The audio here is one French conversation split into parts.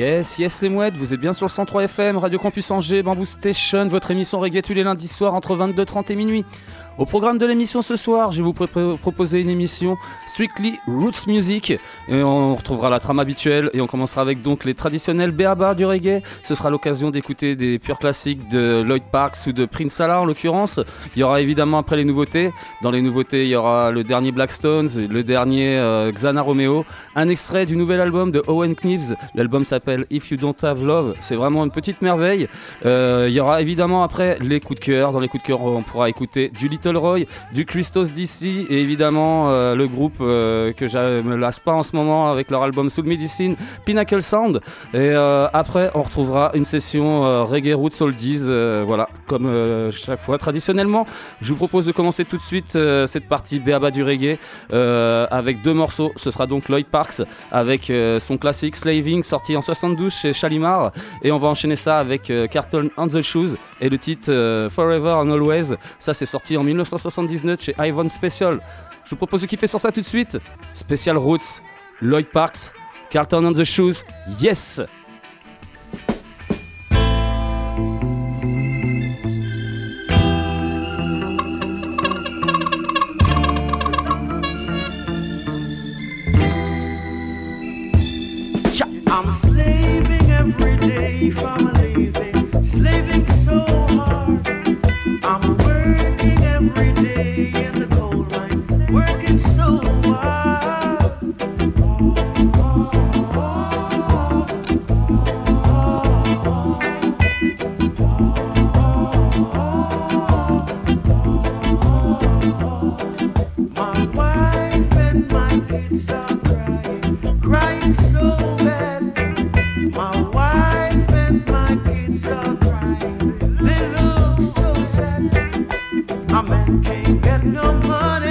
Yes, yes les mouettes, vous êtes bien sur le 103 FM, Radio Campus Angers, Bamboo Station, votre émission reggae tous les lundis soirs entre 22h30 et minuit. Au programme de l'émission ce soir, je vais vous proposer une émission strictly roots music et on retrouvera la trame habituelle et on commencera avec donc les traditionnels béaba du reggae. Ce sera l'occasion d'écouter des purs classiques de Lloyd Parks ou de Prince Salah en l'occurrence. Il y aura évidemment après les nouveautés. Dans les nouveautés, il y aura le dernier Blackstones, le dernier euh, Xana Romeo, un extrait du nouvel album de Owen Knives. L'album s'appelle If You Don't Have Love. C'est vraiment une petite merveille. Euh, il y aura évidemment après les coups de cœur. Dans les coups de cœur, on pourra écouter du Little Roy, du Christos DC et évidemment euh, le groupe euh, que je me lasse pas en ce moment avec leur album Soul Medicine, Pinnacle Sound. Et euh, après, on retrouvera une session reggae roots oldies. voilà, comme chaque fois traditionnellement. Je vous propose de commencer tout de suite cette partie béaba du reggae avec deux morceaux. Ce sera donc Lloyd Parks avec son classique Slaving sorti en 72 chez Shalimar et on va enchaîner ça avec Carlton on the Shoes et le titre Forever and Always. Ça c'est sorti en 1979 chez Ivan Special. Je vous propose de kiffer sur ça tout de suite. Special Roots, Lloyd Parks, Carlton on the Shoes. Yes! I'm A man can't get no money.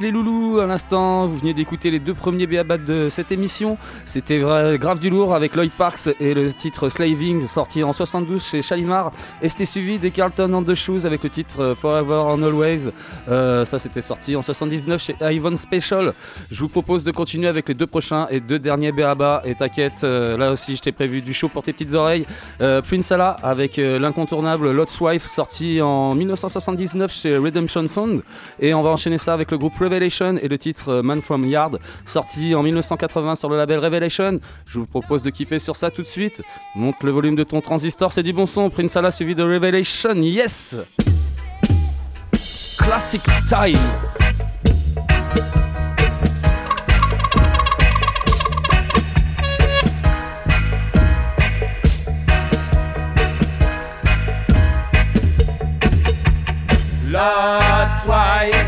Les loulous, à l'instant, vous venez d'écouter les deux premiers béabats de cette émission. C'était grave du lourd avec Lloyd Parks et le titre Slaving, sorti en 72 chez Shalimar. Et c'était suivi des Carlton on the Shoes avec le titre euh, Forever and Always. Euh, ça, c'était sorti en 79 chez Ivan Special. Je vous propose de continuer avec les deux prochains et deux derniers béabats. Et t'inquiète, euh, là aussi, je t'ai prévu du show pour tes petites oreilles. Euh, Prince Allah avec l'incontournable Lot's Wife, sorti en 1979 chez Redemption Sound. Et on va enchaîner ça avec le groupe Revelation et le titre euh, Man From Yard, sorti en 1980 sur le label Revelation. Je vous propose de kiffer sur ça tout de suite. Monte le volume de ton transistor, c'est du bon son. Prince Allah suivi de Revelation, yes! Classic Time! Lord's wife,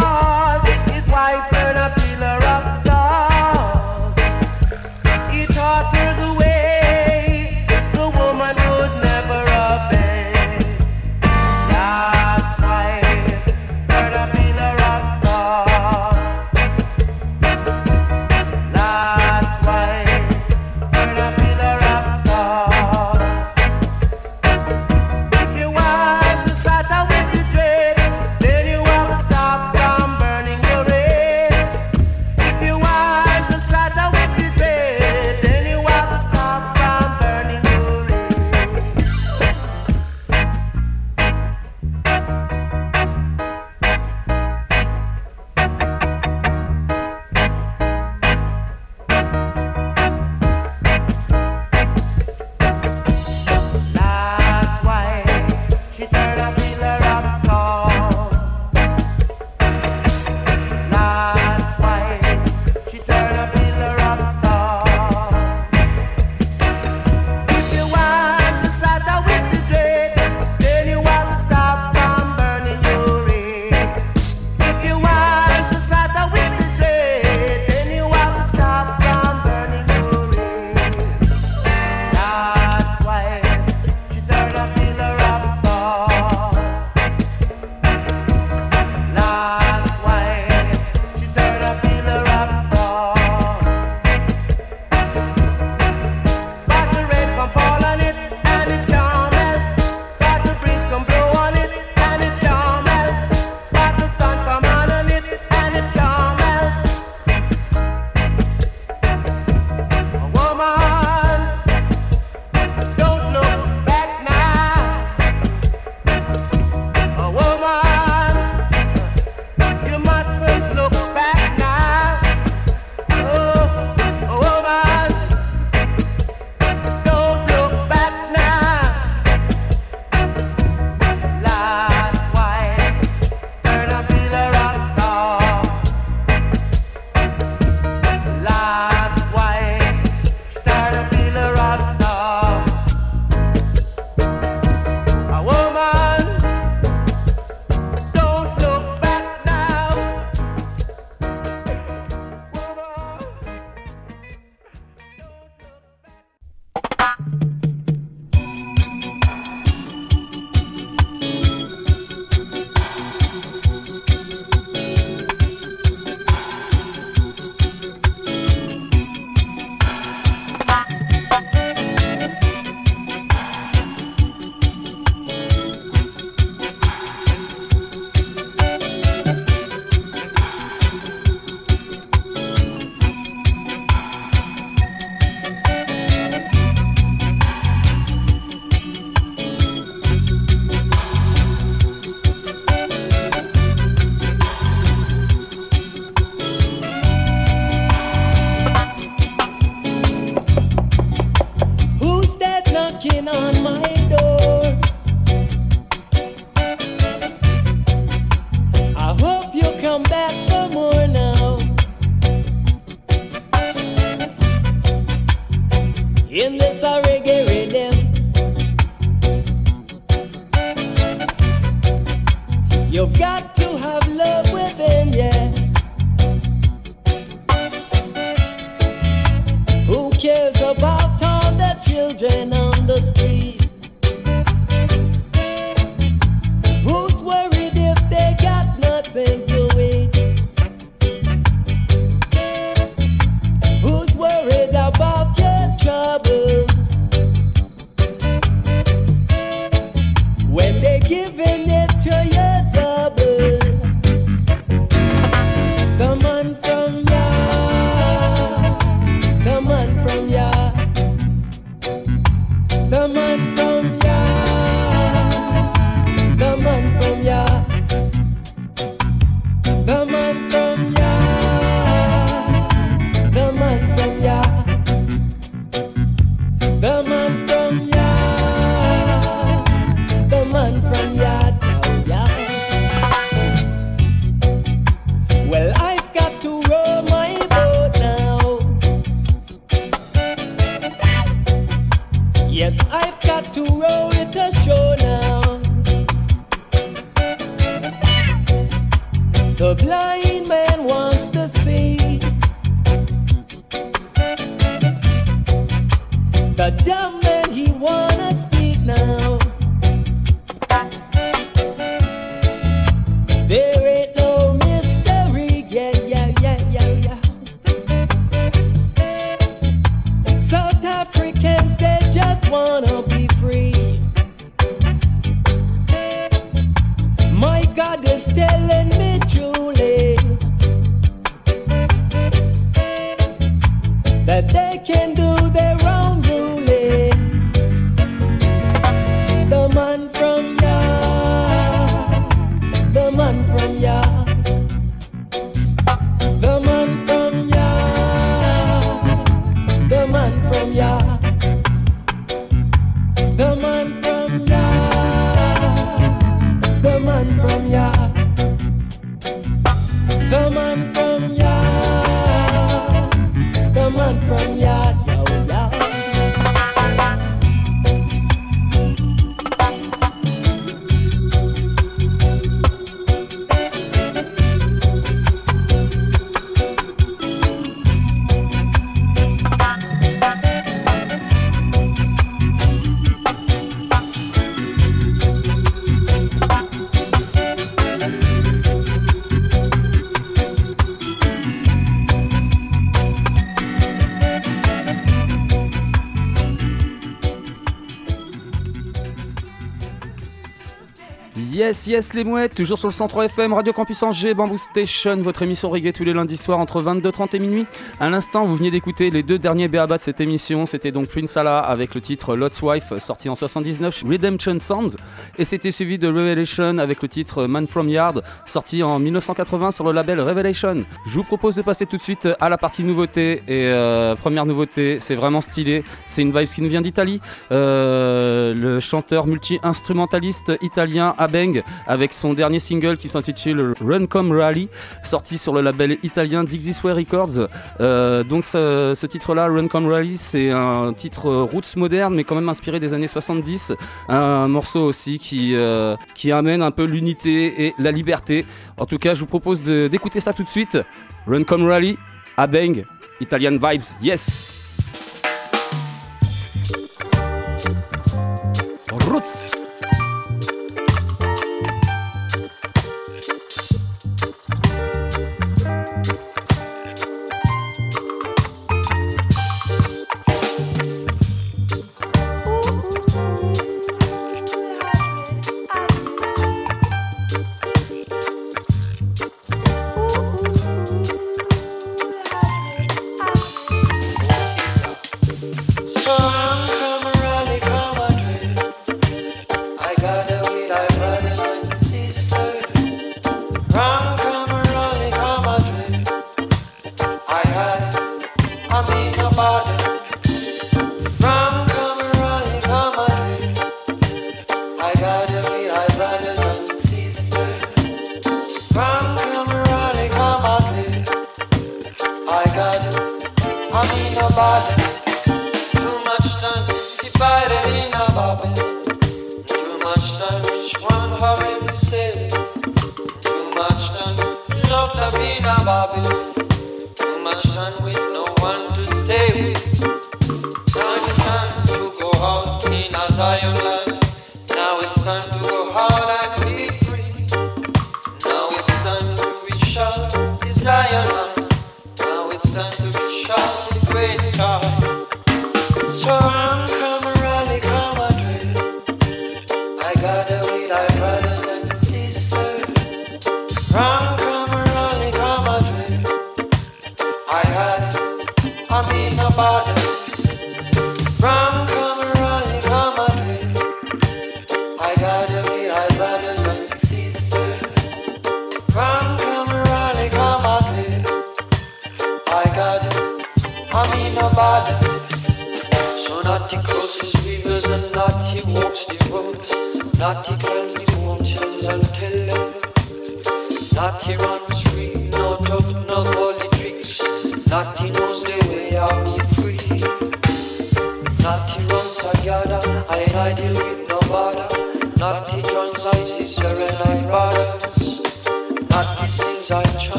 Yes, yes, les mouettes, toujours sur le 103 FM, Radio Campus Angers, Bamboo Station, votre émission reggae tous les lundis soirs entre 22h30 et minuit. À l'instant, vous veniez d'écouter les deux derniers béabas de cette émission. C'était donc Prince Allah avec le titre Lot's Wife, sorti en 79, Redemption Sounds. Et c'était suivi de Revelation avec le titre Man From Yard, sorti en 1980 sur le label Revelation. Je vous propose de passer tout de suite à la partie nouveauté. Et euh, première nouveauté, c'est vraiment stylé. C'est une vibe qui nous vient d'Italie. Euh, le chanteur multi-instrumentaliste italien Abeng avec son dernier single qui s'intitule Run Come Rally, sorti sur le label italien Dixisway Records. Euh, donc ce, ce titre-là, Run Come Rally, c'est un titre roots moderne mais quand même inspiré des années 70. Un morceau aussi qui, qui amène un peu l'unité et la liberté. En tout cas, je vous propose d'écouter ça tout de suite. Run Come Rally, Abeng, Italian Vibes, yes! Roots!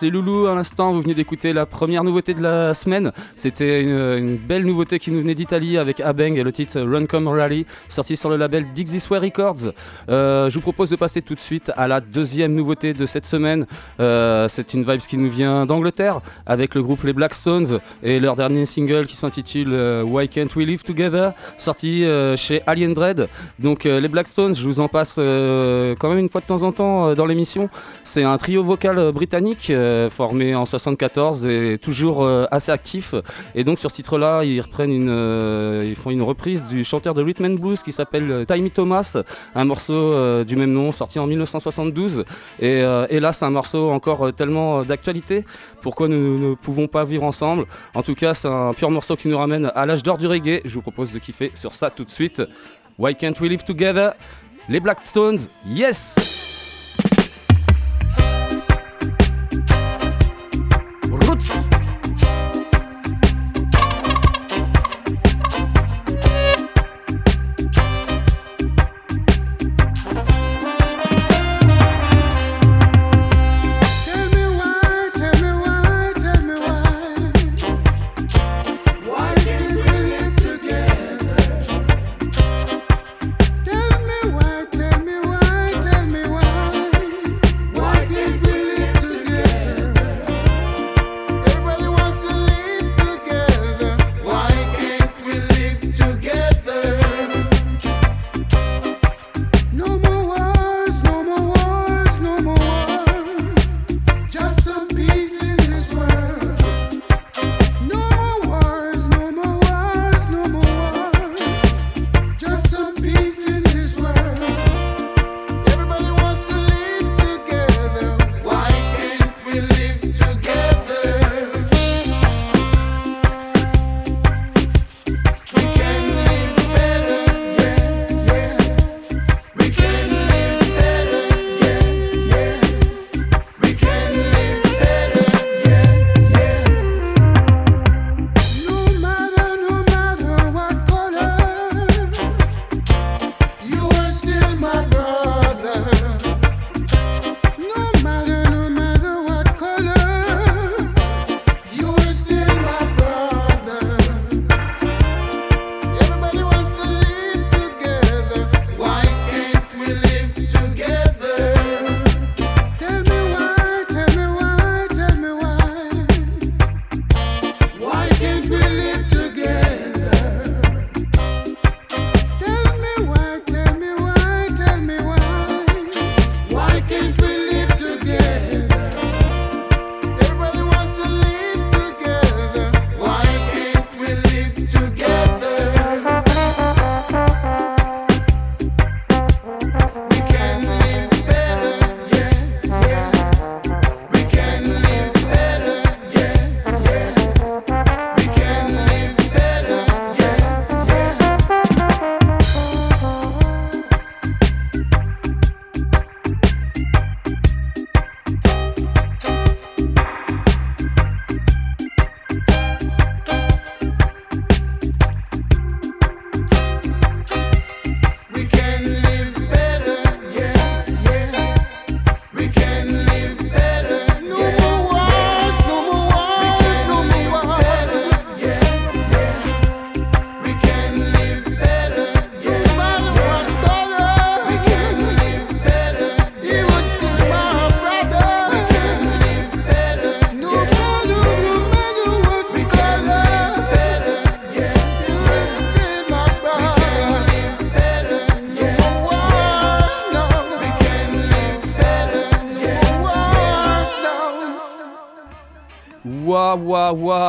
Les loulous, à l'instant, vous venez d'écouter la première nouveauté de la semaine. C'était une, belle nouveauté qui nous venait d'Italie avec Abeng et le titre Run Come Rally, sorti sur le label Dixie Way Records. Euh, je vous propose de passer tout de suite à la deuxième nouveauté de cette semaine. Euh, C'est une vibe qui nous vient d'Angleterre avec le groupe les Black Stones et leur dernier single qui s'intitule euh, Why Can't We Live Together, sorti chez Alien Dread. Donc les Black Stones, je vous en passe quand même une fois de temps en temps dans l'émission. C'est un trio vocal britannique formé en 74 et toujours assez actif. Et donc sur ce titre-là, ils reprennent une, euh, ils font une reprise du chanteur de rhythm and blues qui s'appelle euh, Timmy Thomas, un morceau euh, du même nom sorti en 1972. Et, euh, et là, c'est un morceau encore tellement d'actualité. Pourquoi nous ne pouvons pas vivre ensemble? En tout cas, c'est un pur morceau qui nous ramène à l'âge d'or du reggae. Je vous propose de kiffer sur ça tout de suite. Why can't we live together? Les Black Stones, yes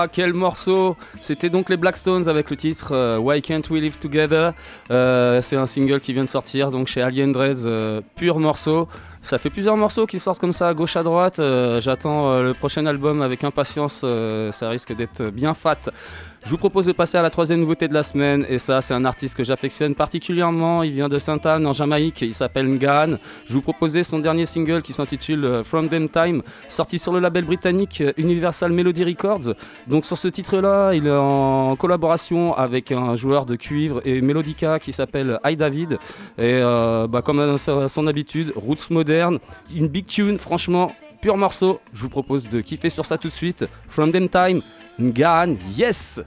Quel morceau C'était donc les Blackstones avec le titre euh, Why Can't We Live Together. Euh, c'est un single qui vient de sortir donc chez Alien Dreads, euh, pur morceau. Ça fait plusieurs morceaux qui sortent comme ça à gauche à droite. J'attends le prochain album avec impatience, ça risque d'être bien fat. Je vous propose de passer à la troisième nouveauté de la semaine, et ça, c'est un artiste que j'affectionne particulièrement. Il vient de Sainte-Anne, en Jamaïque, il s'appelle Ngan. Je vous proposais son dernier single qui s'intitule euh, From Them Time, sorti sur le label britannique euh, Universal Melody Records. Donc, sur ce titre-là, il est en collaboration avec un joueur de cuivre et mélodica qui s'appelle I. David. Et euh, bah, comme à son habitude, Roots Moderne, une big tune, franchement, pur morceau. Je vous propose de kiffer sur ça tout de suite. From Them Time, Ngan, yes!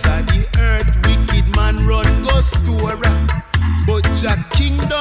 face of the earth, wicked man run go store. But Jack kingdom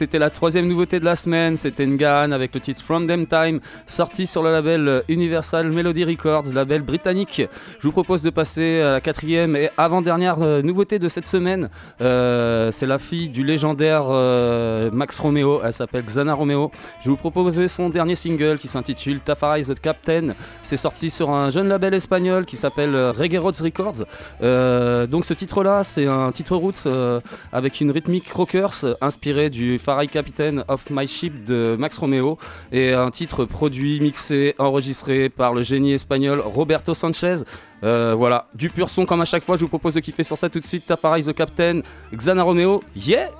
c'était la troisième nouveauté de la semaine, c'était Ngan avec le titre From Them Time, sorti sur le label Universal Melody Records, label britannique. Je vous propose de passer à la quatrième et avant-dernière euh, nouveauté de cette semaine. Euh, c'est la fille du légendaire euh, Max Romeo, elle s'appelle Xana Romeo. Je vais vous proposer son dernier single qui s'intitule Tafari the Captain. C'est sorti sur un jeune label espagnol qui s'appelle Reggae Roads Records. Donc ce titre-là, c'est un titre roots avec une rythmique rockers euh, inspiré du Farai Captain of My Ship de Max Romeo et un titre produit, mixé, enregistré par le génie espagnol Roberto Sanchez. Euh, voilà, du pur son comme à chaque fois. Je vous propose de kiffer sur ça tout de suite. Tafari the Captain, Xana Romeo, yeah!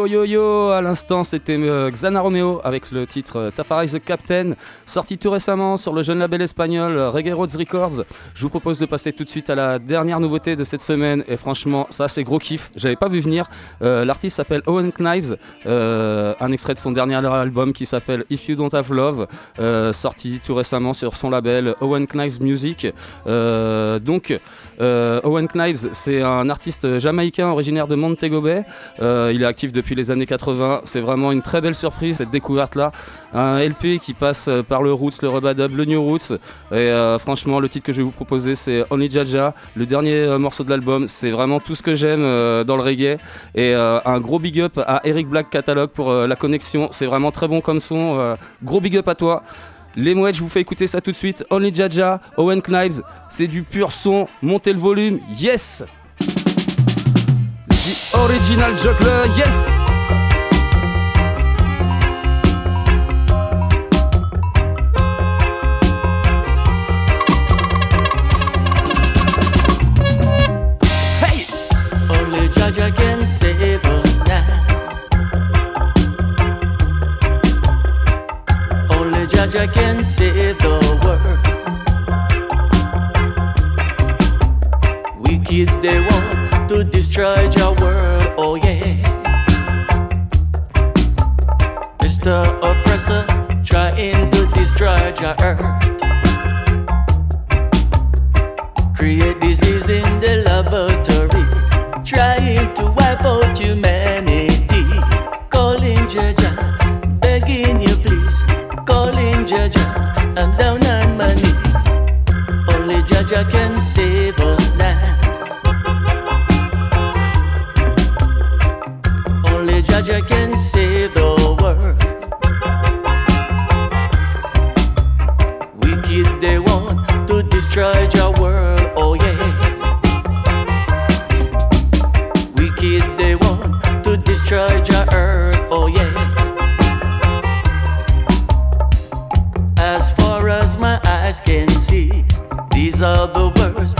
Yo yo yo, c'était euh, Xana Romeo avec le titre euh, the Captain, sorti tout récemment sur le jeune label espagnol euh, Reggae Roads Records. Je vous propose de passer tout de suite à la dernière nouveauté de cette semaine et franchement ça c'est gros kiff, j'avais pas vu venir. Euh, L'artiste s'appelle Owen Knives, un extrait de son dernier album qui s'appelle If You Don't Have Love, sorti tout récemment sur son label Owen Knives Music. Donc Owen Knives c'est un artiste jamaïcain originaire de Montego Bay, il est actif depuis les années 80. C'est vraiment une très belle surprise cette découverte-là. Un LP qui passe euh, par le Roots, le Rubadub, le New Roots. Et euh, franchement, le titre que je vais vous proposer, c'est Only Jaja, le dernier euh, morceau de l'album. C'est vraiment tout ce que j'aime dans le reggae. Et un gros big up à Eric Black Catalogue pour la connexion. C'est vraiment très bon comme son. Gros big up à toi. Les mouettes, je vous fais écouter ça tout de suite. Only Jaja, Owen Knives, c'est du pur son. Montez le volume, yes! The Original Juggler, yes! Jaja can save the world. Wicked they want to destroy your world, oh yeah. Mr. Oppressor trying to destroy your earth. Create disease in the laboratory, trying to Jaja can save us now. Only Jaja can save the world. Wicked they want to destroy your other words.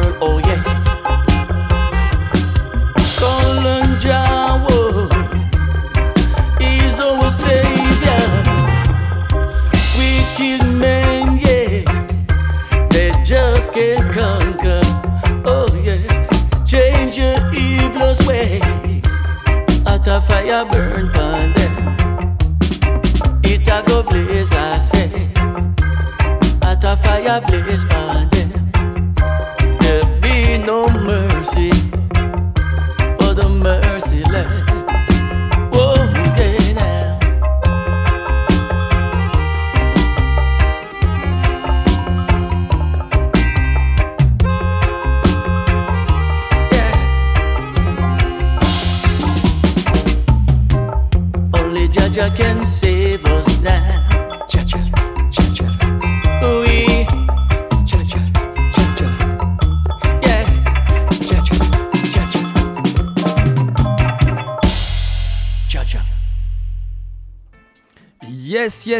I burn.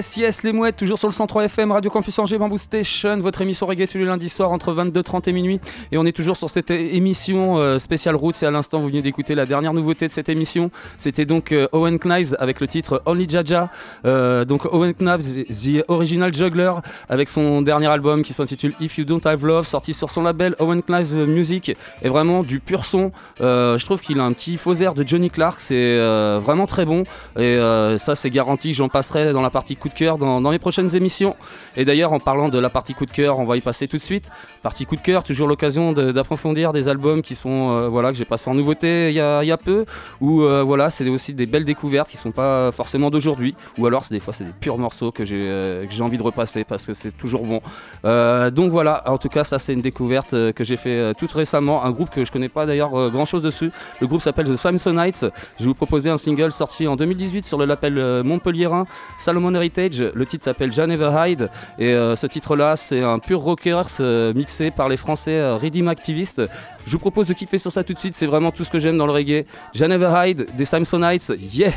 Yes, yes, les mouettes, toujours sur le 103 FM, Radio Campus Angers, Bamboo Station, votre émission reggae tous les lundis soirs entre 22h30 et minuit. Et on est toujours sur cette émission euh, spéciale Roots. Et à l'instant, vous venez d'écouter la dernière nouveauté de cette émission. C'était donc euh, Owen Knives avec le titre Only Jaja. Euh, donc Owen Knives, The Original Juggler, avec son dernier album qui s'intitule If You Don't Have Love, sorti sur son label Owen Knives Music. Et vraiment du pur son. Euh, je trouve qu'il a un petit faux air de Johnny Clark. C'est vraiment très bon. Et ça, c'est garanti. J'en passerai dans la partie coup cœur dans, dans mes prochaines émissions. Et d'ailleurs, en parlant de la partie coup de cœur, on va y passer tout de suite. Partie coup de cœur, toujours l'occasion d'approfondir des albums qui sont euh, voilà que j'ai passé en nouveauté il y a, y a peu. Ou euh, voilà, c'est aussi des belles découvertes qui sont pas forcément d'aujourd'hui. Ou alors, des fois, c'est des purs morceaux que j'ai euh, que j'ai envie de repasser parce que c'est toujours bon. Donc voilà, en tout cas, ça c'est une découverte que j'ai fait toute récemment. Un groupe que je connais pas d'ailleurs grand chose dessus. Le groupe s'appelle The Samsonites. Je vais vous proposer un single sorti en 2018 sur le label Montpellierin Salomon Heritage. Le titre s'appelle Never Hide. Et euh, ce titre-là, c'est un pur rockers euh, mixé par les Français euh, Redeem Activists. Je vous propose de kiffer sur ça tout de suite. C'est vraiment tout ce que j'aime dans le reggae. Never Hide des Samsonites. Yeah!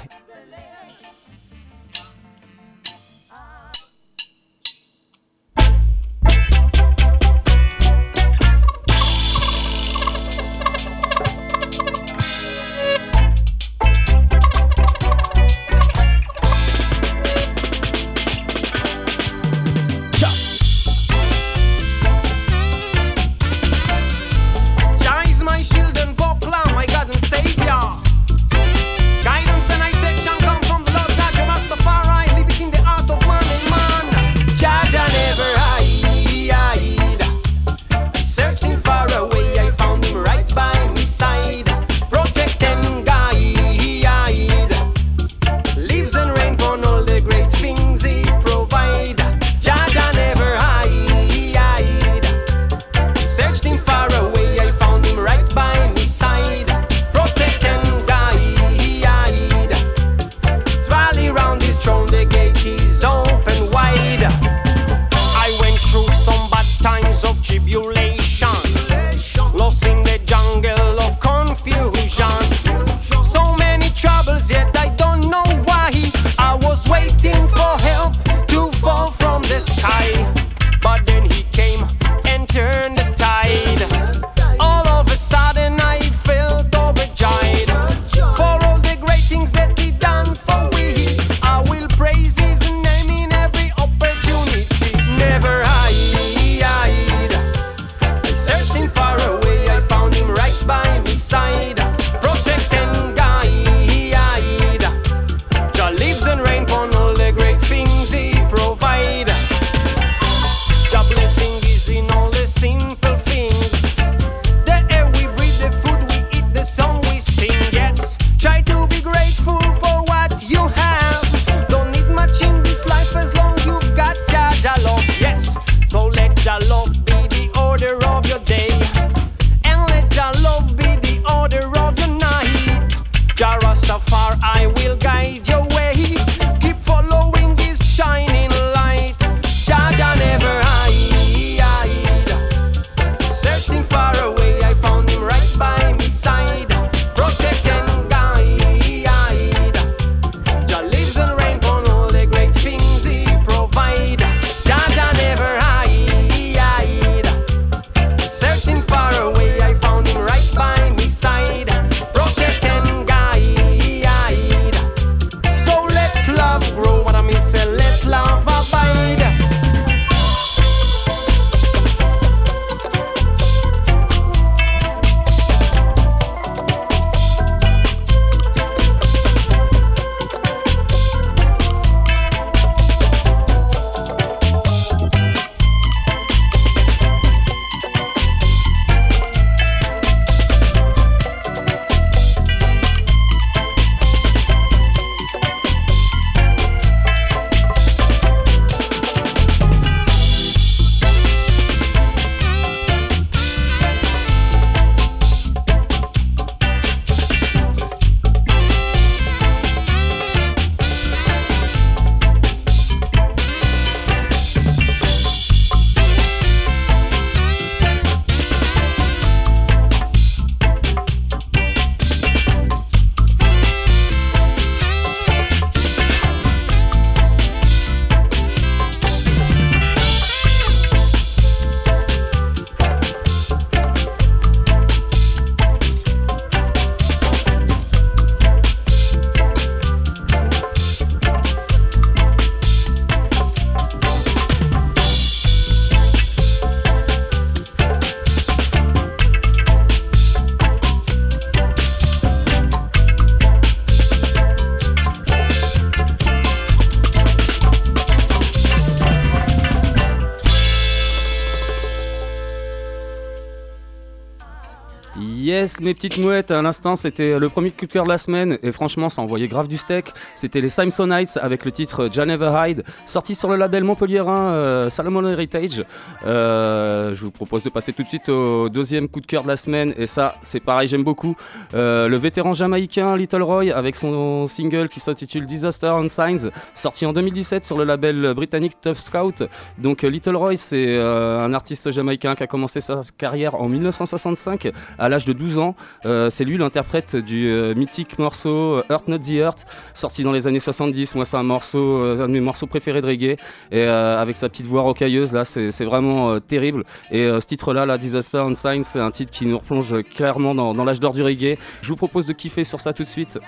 Mes petites mouettes, à l'instant c'était le premier coup de cœur de la semaine et franchement ça envoyait grave du steak. C'était les Simsonites avec le titre Never Hide, sorti sur le label montpelliérain euh, Salomon Heritage. Euh, je vous propose de passer tout de suite au deuxième coup de cœur de la semaine et ça c'est pareil, j'aime beaucoup. Euh, le vétéran jamaïcain Little Roy avec son single qui s'intitule Disaster on Signs, sorti en 2017 sur le label britannique Tough Scout. Donc Little Roy c'est un artiste jamaïcain qui a commencé sa carrière en 1965 à l'âge de 12 ans. C'est lui l'interprète du mythique morceau Earth Not the Earth, sorti dans les années 70. Moi, c'est un morceau, euh, un de mes morceaux préférés de reggae. Et euh, avec sa petite voix rocailleuse, là, c'est vraiment euh, terrible. Et euh, ce titre-là, la Disaster on Signs, c'est un titre qui nous replonge clairement dans, dans l'âge d'or du reggae. Je vous propose de kiffer sur ça tout de suite.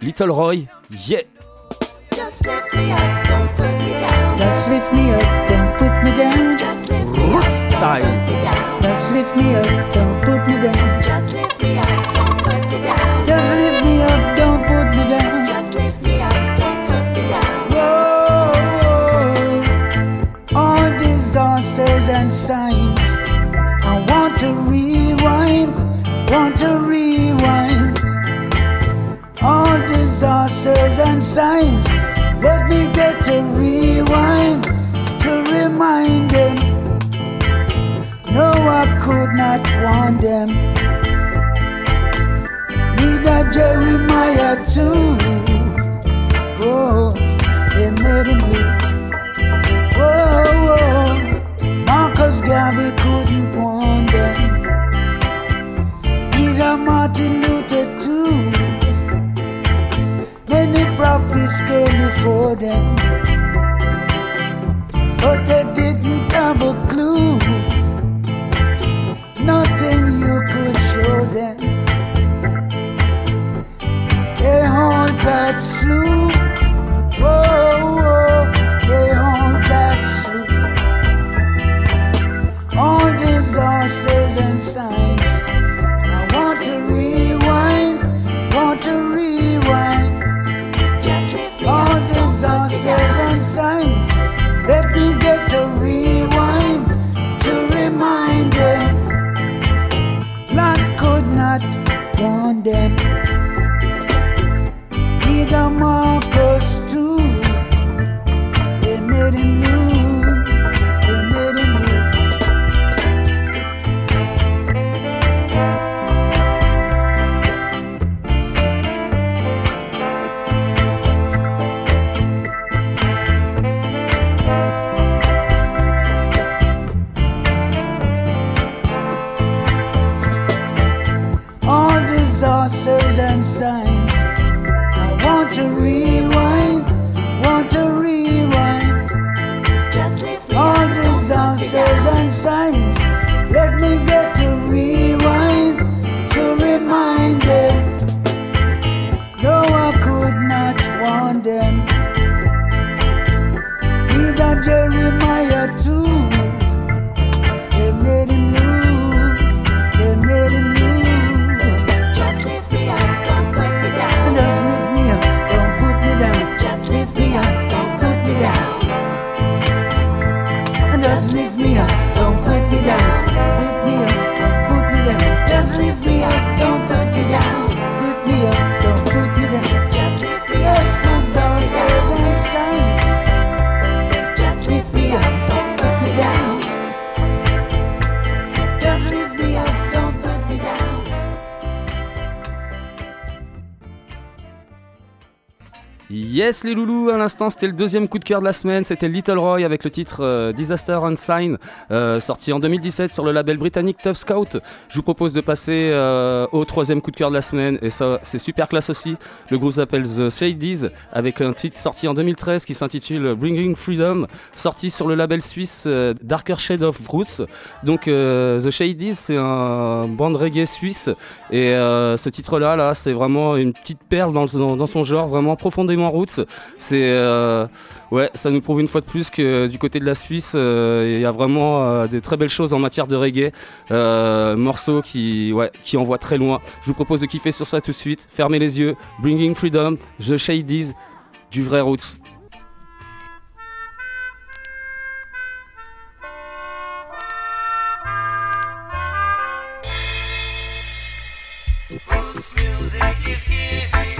Little Roy, yeah! Just lift me up, don't put me down. Just lift me up, don't put me down. Just lift me Roots up, don't style. put me down. Just lift me up, don't put me down. Signs. I want to rewind, want to rewind. All disasters and signs. Let me get to rewind to remind them. No, I could not warn them. Neither Jeremiah too. Oh, they made him Yes les loulous, c'était le deuxième coup de cœur de la semaine, c'était Little Roy avec le titre euh, Disaster on Sign, euh, sorti en 2017 sur le label britannique Tough Scout. Je vous propose de passer euh, au troisième coup de cœur de la semaine et ça c'est super classe aussi. Le groupe s'appelle The Shadies avec un titre sorti en 2013 qui s'intitule Bringing Freedom, sorti sur le label suisse euh, Darker Shade of Roots. Donc The Shadies c'est un band reggae suisse et ce titre-là, là, c'est vraiment une petite perle dans, dans- dans son genre, vraiment profondément roots. C'est, euh, ouais, ça nous prouve une fois de plus que du côté de la Suisse, euh, il y a vraiment euh, des très belles choses en matière de reggae. Euh, morceaux qui, ouais, qui envoient très loin. Je vous propose de kiffer sur ça tout de suite. Fermez les yeux. Bringing Freedom, The Shadies, du vrai Roots. Roots music is giving.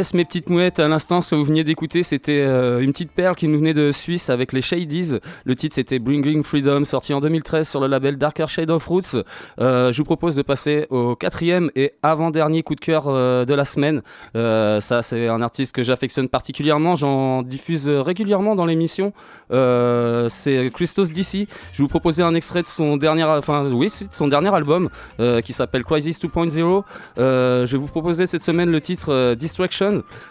Yes, mes petites mouettes, à l'instant, ce que vous veniez d'écouter, c'était euh, une petite perle qui nous venait de Suisse avec les Shadies. Le titre, c'était Bringing Freedom, sorti en 2013 sur le label Darker Shade of Roots. Euh, je vous propose de passer au quatrième et avant-dernier coup de cœur euh, de la semaine. Ça, c'est un artiste que j'affectionne particulièrement. J'en diffuse régulièrement dans l'émission. C'est Christos DC. Je vous proposais un extrait de son dernier, enfin, oui, de son dernier album qui s'appelle Crisis 2.0. Euh, je vais vous proposer cette semaine le titre euh,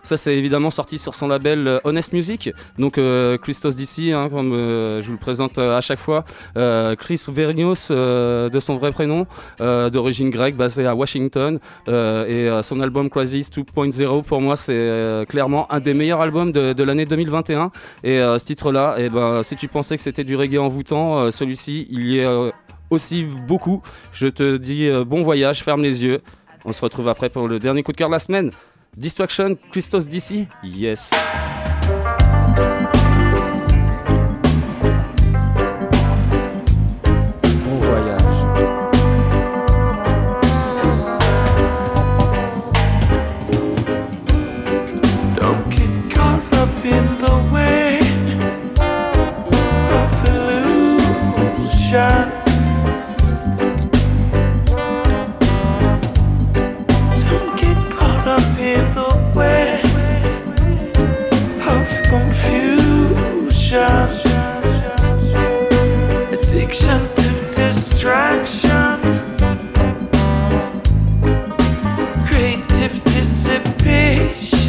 Ça, c'est évidemment sorti sur son label euh, Honest Music. Donc, euh, Christos DC, hein, comme euh, je vous le présente à chaque fois. Chris Vernios, de son vrai prénom, d'origine grecque, basé à Washington. Et son album Crisis 2.0, pour moi, c'est clairement un des meilleurs albums de, l'année 2021. Et ce titre-là, eh ben, si tu pensais que c'était du reggae envoûtant, celui-ci, il y est aussi beaucoup. Je te dis bon voyage, ferme les yeux. On se retrouve après pour le dernier coup de cœur de la semaine. Distraction, Christos DC, yes.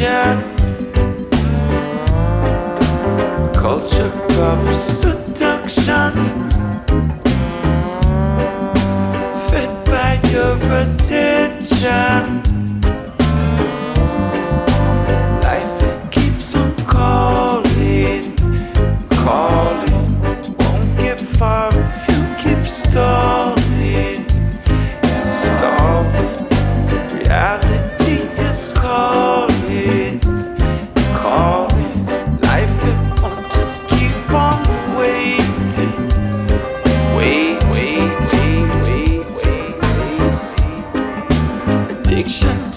Dissipation. Culture of seduction. Fed by your attention. Life keeps on calling, calling. conviction.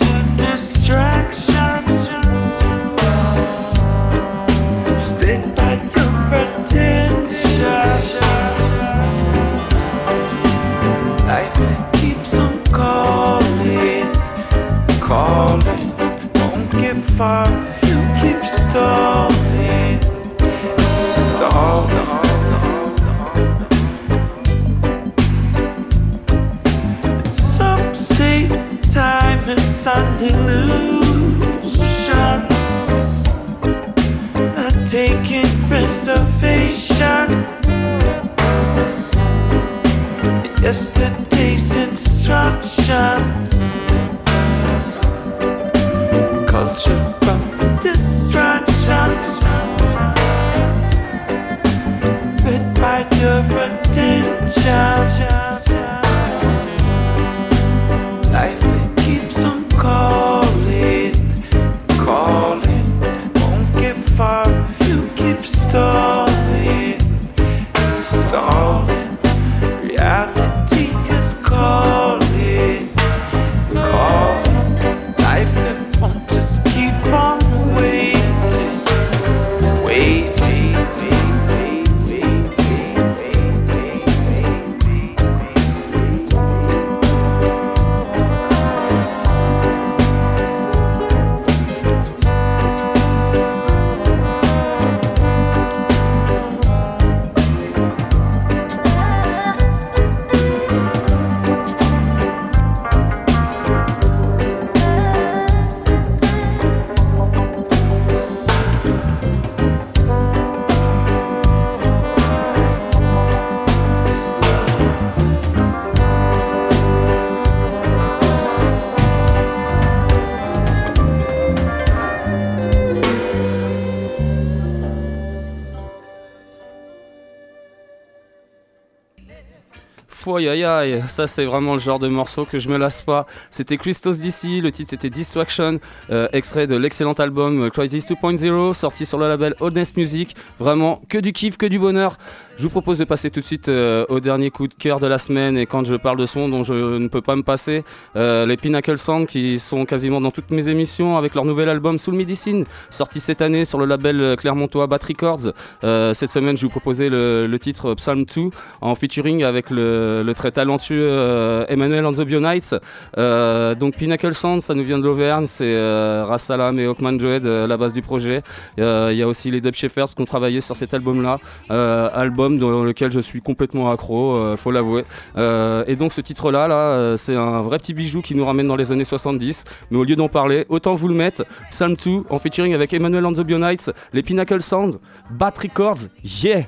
Aïe aïe aïe, ça c'est vraiment le genre de morceau que je me lasse pas. C'était Christos d'ici, le titre c'était Distraction, euh, extrait de l'excellent album euh, Crisis 2.0, sorti sur le label Honest Music. Vraiment que du kiff, que du bonheur. Je vous propose de passer tout de suite euh, au dernier coup de cœur de la semaine. Et quand je parle de son dont je ne peux pas me passer, euh, les Pinnacle Sound qui sont quasiment dans toutes mes émissions avec leur nouvel album Soul Medicine, sorti cette année sur le label Clermontois Bat Records. Euh, cette semaine, je vous proposer le, titre Psalm 2 en featuring avec le, très talentueux Emmanuel and the donc Pinnacle Sound, ça nous vient de l'Auvergne, c'est Rassalam et Hawkman Joed, la base du projet. Il y a aussi les Dub Shepherds qui ont travaillé sur cet album-là, euh, dans lequel je suis complètement accro, euh, faut l'avouer. Euh, et donc ce titre-là, là, euh, c'est un vrai petit bijou qui nous ramène dans les années 70. Mais au lieu d'en parler, autant vous le mettre. Psalm 2 en featuring avec Emmanuel and the Bionites, les Pinnacle Sound, Bat Records, yeah!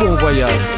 Bon voyage.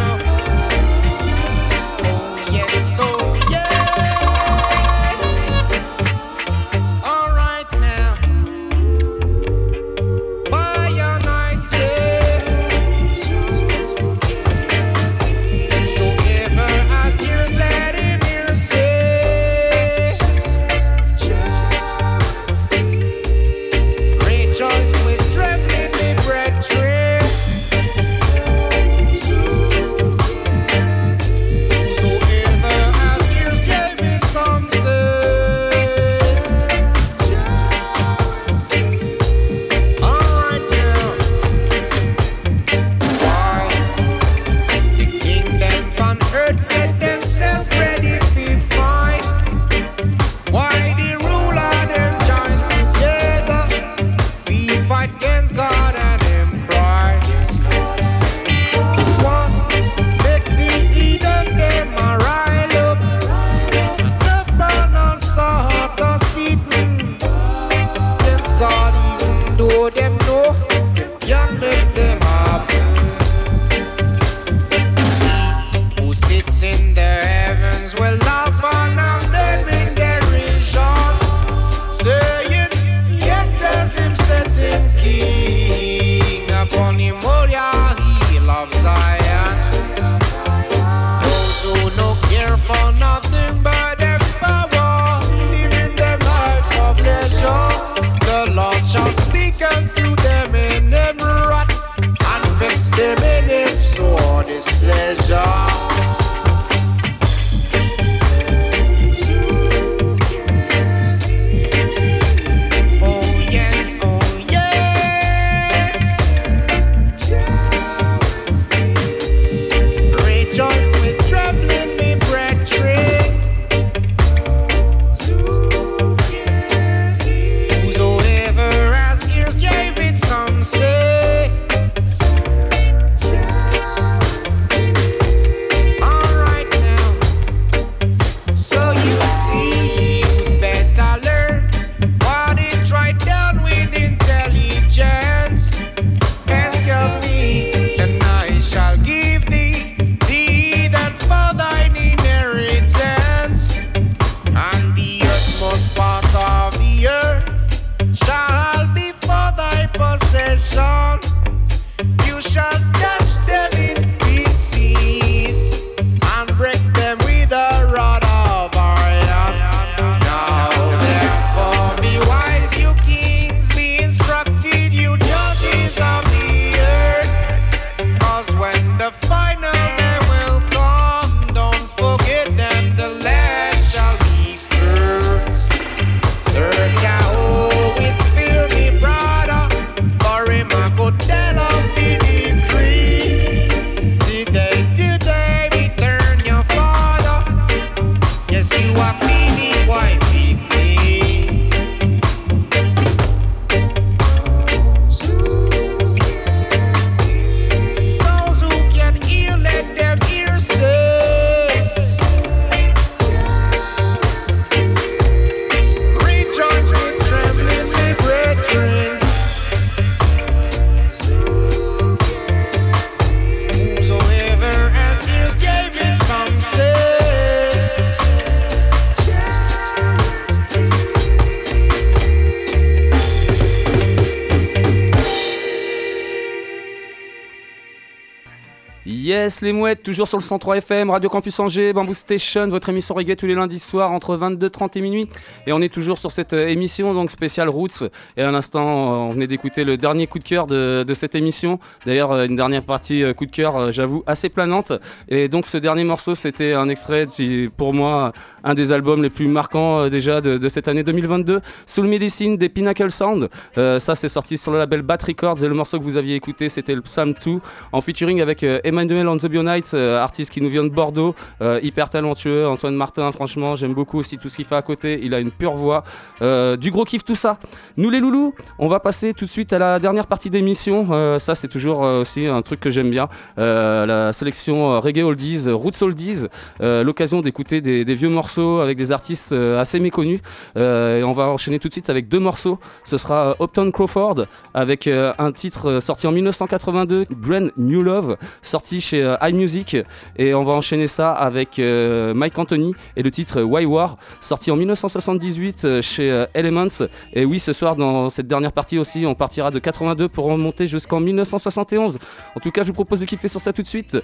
Les mouettes, toujours sur le 103 FM, Radio Campus Angers, Bamboo Station, votre émission reggae tous les lundis soirs entre 22h30 et minuit. Et on est toujours sur cette euh, émission donc spéciale Roots. Et à l'instant, euh, on venait d'écouter le dernier coup de cœur de, de cette émission. D'ailleurs, euh, une dernière partie coup de cœur, j'avoue, assez planante. Et donc, ce dernier morceau, c'était un extrait, qui, pour moi, un des albums les plus marquants déjà de, cette année 2022. Soul Medicine des Pinnacle Sound. Ça, c'est sorti sur le label Bat Records. Et le morceau que vous aviez écouté, c'était le Psalm 2 en featuring avec Emmanuel on the Euh, artiste qui nous vient de Bordeaux, euh, hyper talentueux. Antoine Martin, franchement, j'aime beaucoup aussi tout ce qu'il fait à côté. Il a une pure voix. Euh, du gros kiff, tout ça. Nous, les loulous, on va passer tout de suite à la dernière partie d'émission. Ça, c'est toujours aussi un truc que j'aime bien. La sélection Reggae Oldies, Roots Oldies. L'occasion d'écouter des, vieux morceaux avec des artistes assez méconnus. Et on va enchaîner tout de suite avec deux morceaux. Ce sera Upton Crawford avec un titre sorti en 1982, Brand New Love, sorti chez iMusic. Et on va enchaîner ça avec euh, Mike Anthony et le titre Why War, sorti en 1978 euh, chez euh, Elements. Et oui, ce soir, dans cette dernière partie aussi, on partira de 82 pour remonter jusqu'en 1971. En tout cas, je vous propose de kiffer sur ça tout de suite.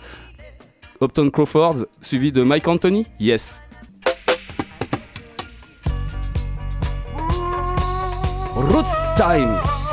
Upton Crawford, suivi de Mike Anthony, yes. Roots Time.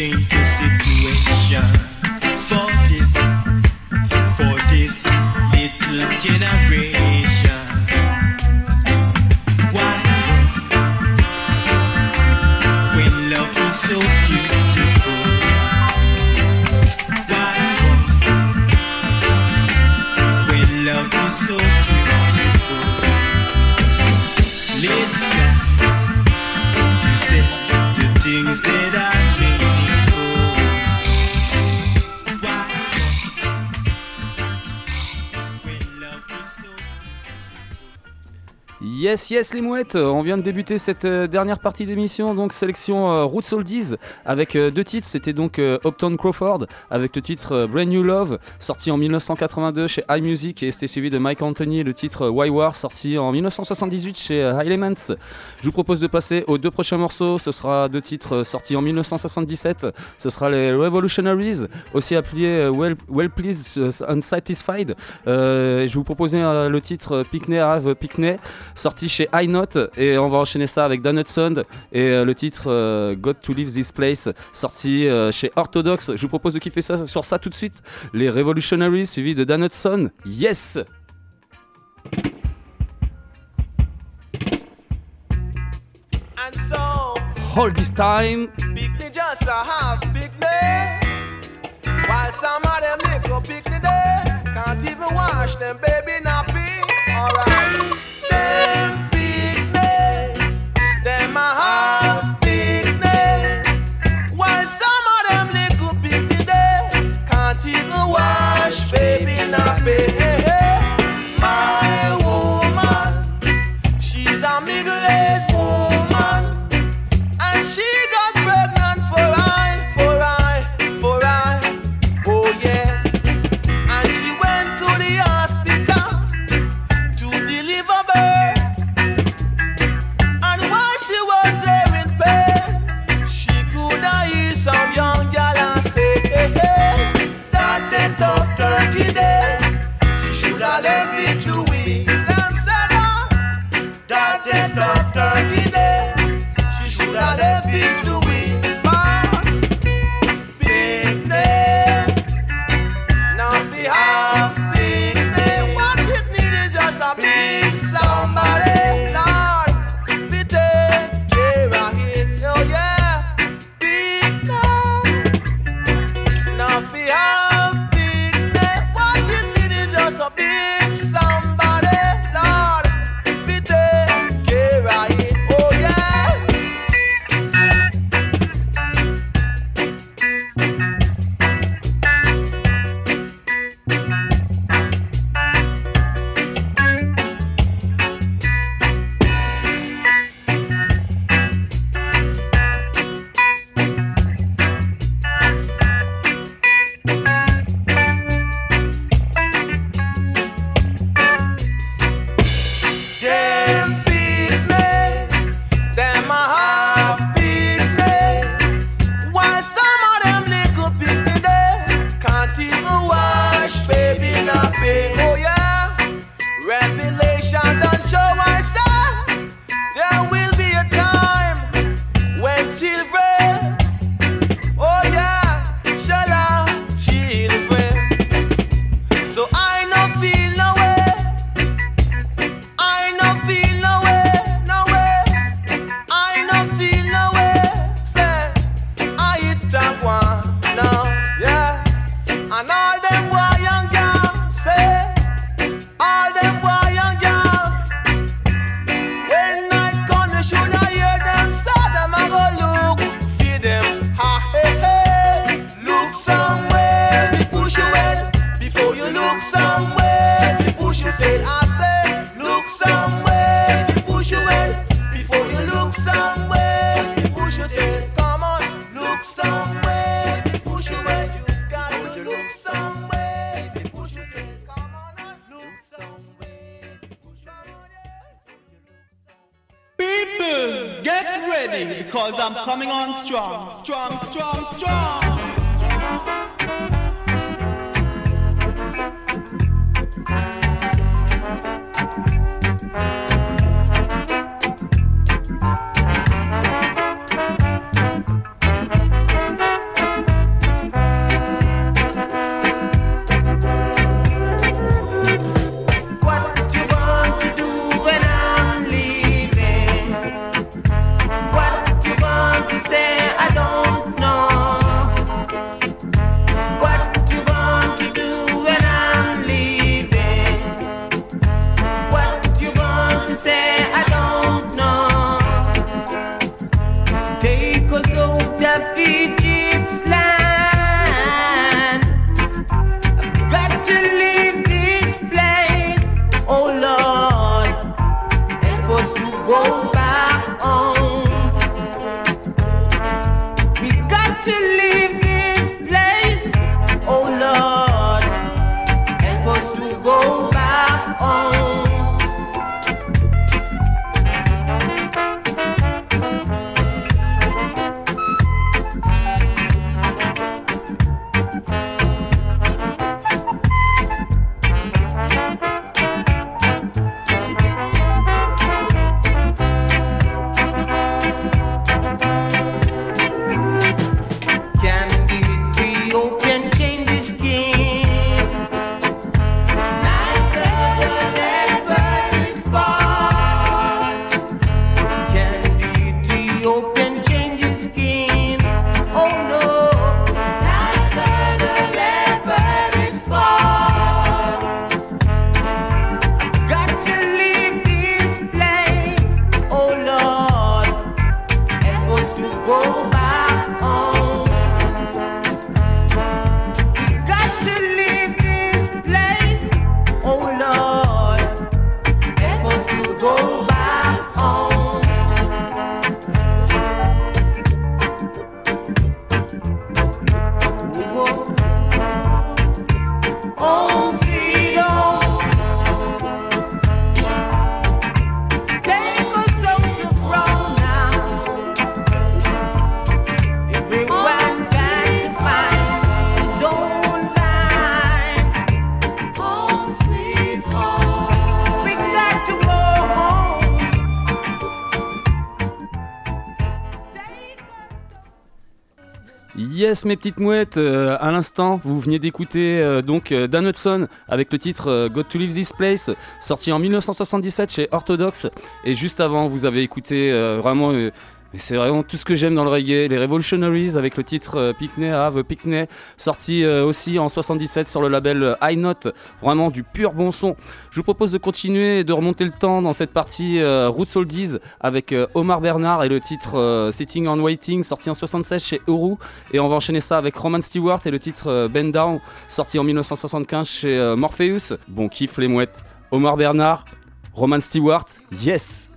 gente se Yes, yes, les mouettes. On vient de débuter cette euh, dernière partie d'émission, donc sélection euh, Roots Oldies avec euh, deux titres. C'était donc Upton Crawford avec le titre Brand New Love, sorti en 1982 chez iMusic, et c'était suivi de Mike Anthony, le titre Why War, sorti en 1978 chez High Elements. Je vous propose de passer aux deux prochains morceaux. Ce sera deux titres sortis en 1977. Ce sera les Revolutionaries, aussi appelés Well, well Pleased Unsatisfied. Je vous proposais le titre Picney Have Picney, sorti sorti chez High Note et on va enchaîner ça avec Donut Sound et euh, le titre euh, God to Leave This Place sorti euh, chez Orthodox. Je vous propose de kiffer ça sur ça tout de suite. Les Revolutionaries suivi de Donut Sound. Yes! And so, all this time, just a half. While some can't even wash them baby. Mes petites mouettes, euh, à l'instant, vous venez d'écouter euh, donc euh, Dan Hudson avec le titre Got to Leave This Place, sorti en 1977 chez Orthodox. Et juste avant, vous avez écouté vraiment. Euh, c'est vraiment tout ce que j'aime dans le reggae, les Revolutionaries avec le titre euh, Picney Have Picney, sorti euh, aussi en 77 sur le label euh, High Note, vraiment du pur bon son. Je vous propose de continuer et de remonter le temps dans cette partie euh, Roots Oldies avec euh, Omar Bernard et le titre euh, Sitting on Waiting, sorti en 76 chez Uru. Et on va enchaîner ça avec Roman Stewart et le titre euh, Bend Down, sorti en 1975 chez euh, Morpheus. Bon kiff les mouettes. Omar Bernard, Roman Stewart, yes!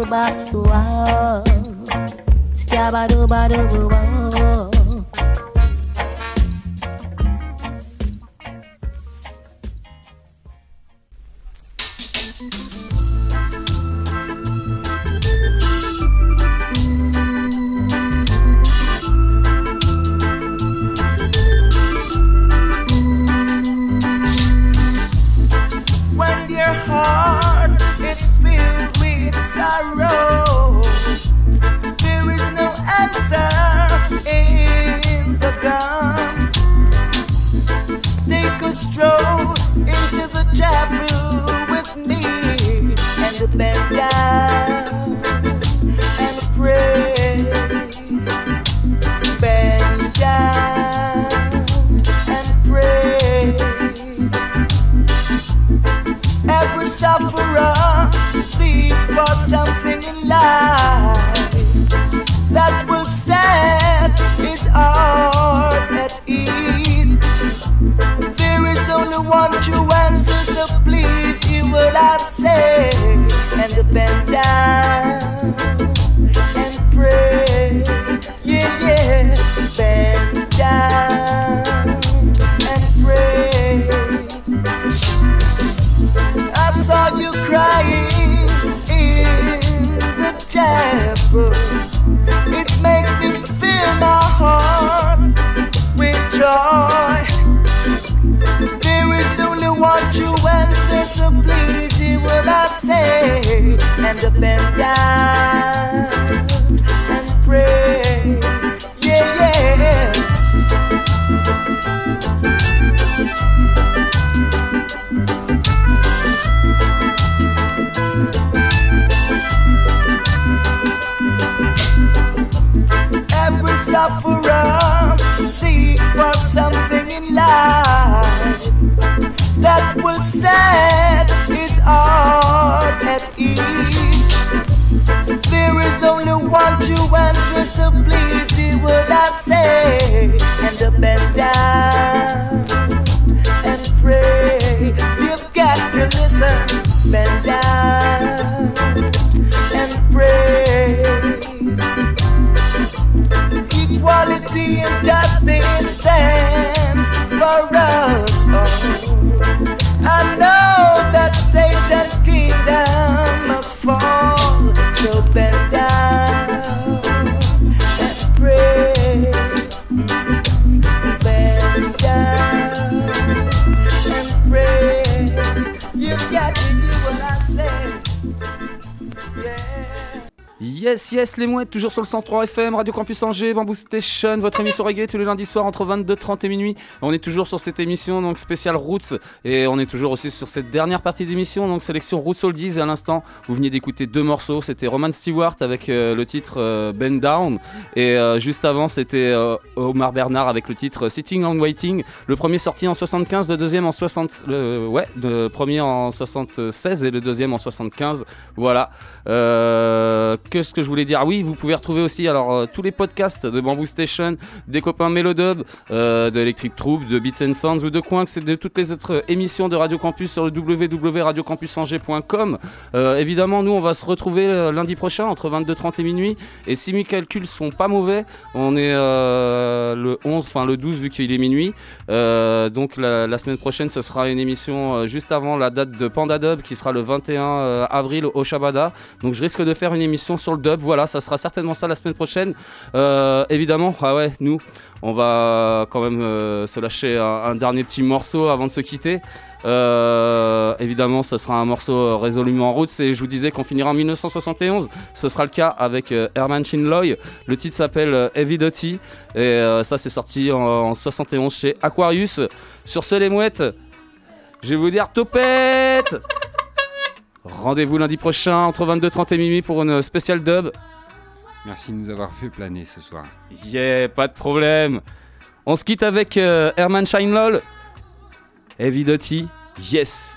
doo ba doo wow. Scabba doo ba doo wow. Equality and justice stands for us all. I know Yes, yes, les mouettes, toujours sur le 103 FM, Radio Campus Angers, Bamboo Station, votre émission reggae tous les lundis soirs entre 22h30 et minuit. On est toujours sur cette émission donc spéciale Roots et on est toujours aussi sur cette dernière partie d'émission donc sélection Roots Oldies et à l'instant vous veniez d'écouter deux morceaux, c'était Roman Stewart avec euh, le titre euh, Bend Down et euh, juste avant c'était euh, Omar Bernard avec le titre Sitting on Waiting. Le premier sorti en 75, le deuxième en 60 le, ouais, le premier en 76 et le deuxième en 75. Voilà. Qu'est-ce que je voulais dire Ah Oui, vous pouvez retrouver aussi alors euh, tous les podcasts de Bamboo Station, des copains Melodub, euh, de Electric Troop, de Beats and Sounds ou de Coinx et de toutes les autres émissions de Radio Campus sur le www.radiocampusangers.com. Euh, évidemment, nous on va se retrouver lundi prochain entre 22h30 et minuit. Et si mes calculs sont pas mauvais, on est le 11, enfin le 12 vu qu'il est minuit. Donc la, la semaine prochaine, ce sera une émission juste avant la date de Panda Dub qui sera le 21 euh, avril au Shabada. Donc je risque de faire une émission sur le dub. Voilà, ça sera certainement ça la semaine prochaine. Euh, évidemment, ah nous, on va quand même euh, se lâcher un, dernier petit morceau avant de se quitter. Euh, évidemment, ce sera un morceau résolument en route. Je vous disais qu'on finira en 1971. Ce sera le cas avec Herman Chinloy. Le titre s'appelle Heavy Dirty. Et ça, c'est sorti en, en 71 chez Aquarius. Sur ce, les mouettes, je vais vous dire topette Rendez-vous lundi prochain entre 22h30 et minuit pour une spéciale dub. Merci de nous avoir fait planer ce soir. Yeah, pas de problème. On se quitte avec euh, Herman Shinlol. Heavy Dirty, yes.